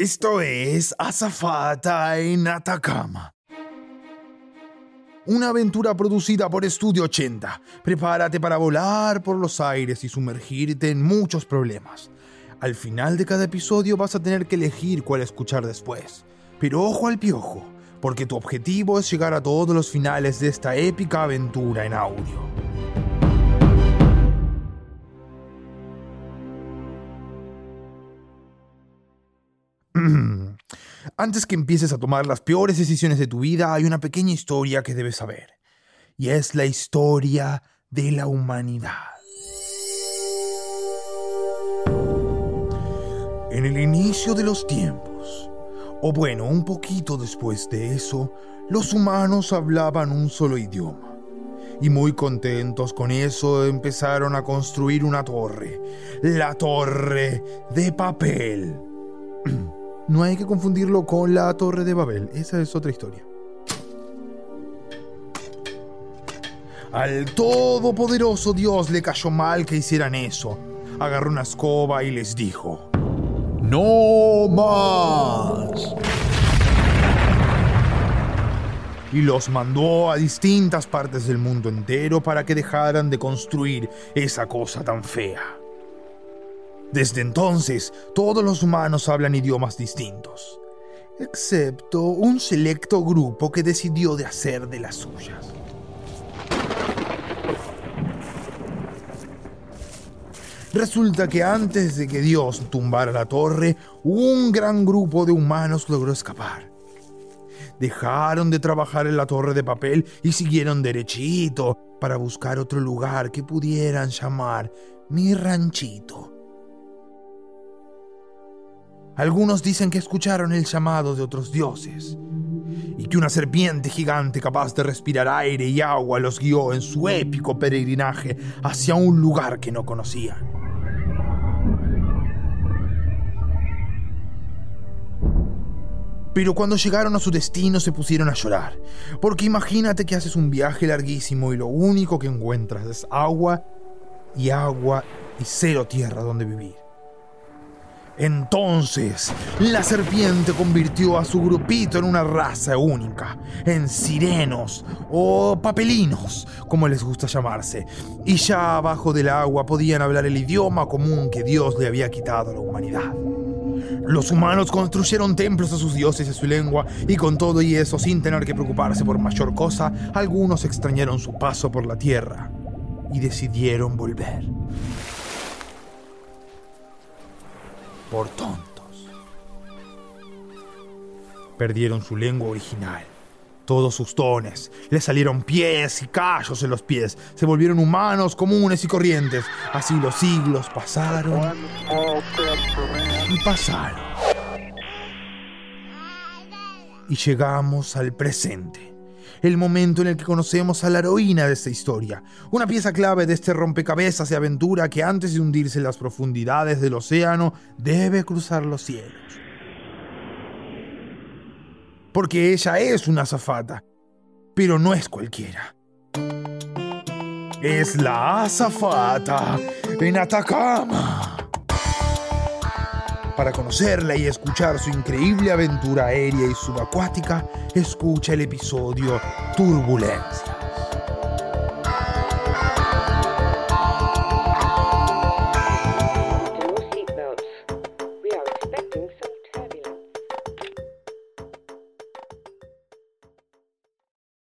Esto es Azafata en Atacama. Una aventura producida por Estudio 80. Prepárate para volar por los aires y sumergirte en muchos problemas. Al final de cada episodio vas a tener que elegir cuál escuchar después. Pero ojo al piojo, porque tu objetivo es llegar a todos los finales de esta épica aventura en audio. Antes que empieces a tomar las peores decisiones de tu vida, hay una pequeña historia que debes saber. Y es la historia de la humanidad. En el inicio de los tiempos, o bueno, un poquito después de eso, los humanos hablaban un solo idioma. Y muy contentos con eso empezaron a construir una torre, la torre de papel. No hay que confundirlo con la Torre de Babel, esa es otra historia. Al todopoderoso Dios le cayó mal que hicieran eso. Agarró una escoba y les dijo, ¡No más! Y los mandó a distintas partes del mundo entero para que dejaran de construir esa cosa tan fea. Desde entonces, todos los humanos hablan idiomas distintos, excepto un selecto grupo que decidió de hacer de las suyas. Resulta que antes de que Dios tumbara la torre, un gran grupo de humanos logró escapar. Dejaron de trabajar en la torre de papel y siguieron derechito para buscar otro lugar que pudieran llamar mi ranchito. Algunos dicen que escucharon el llamado de otros dioses y que una serpiente gigante capaz de respirar aire y agua los guió en su épico peregrinaje hacia un lugar que no conocían. Pero cuando llegaron a su destino se pusieron a llorar, porque imagínate que haces un viaje larguísimo y lo único que encuentras es agua y agua y cero tierra donde vivir. Entonces, la serpiente convirtió a su grupito en una raza única, en sirenos o papelinos, como les gusta llamarse, y ya abajo del agua podían hablar el idioma común que Dios le había quitado a la humanidad. Los humanos construyeron templos a sus dioses y a su lengua, y con todo y eso, sin tener que preocuparse por mayor cosa, algunos extrañaron su paso por la tierra y decidieron volver. Por tontos. Perdieron su lengua original, todos sus dones, les salieron pies y callos en los pies, se volvieron humanos comunes y corrientes. Así los siglos pasaron y pasaron. Y llegamos al presente el momento en el que conocemos a la heroína de esta historia, una pieza clave de este rompecabezas de aventura que antes de hundirse en las profundidades del océano debe cruzar los cielos. Porque ella es una azafata, pero no es cualquiera. Es la azafata en Atacama. Para conocerla y escuchar su increíble aventura aérea y subacuática, escucha el episodio Turbulencia.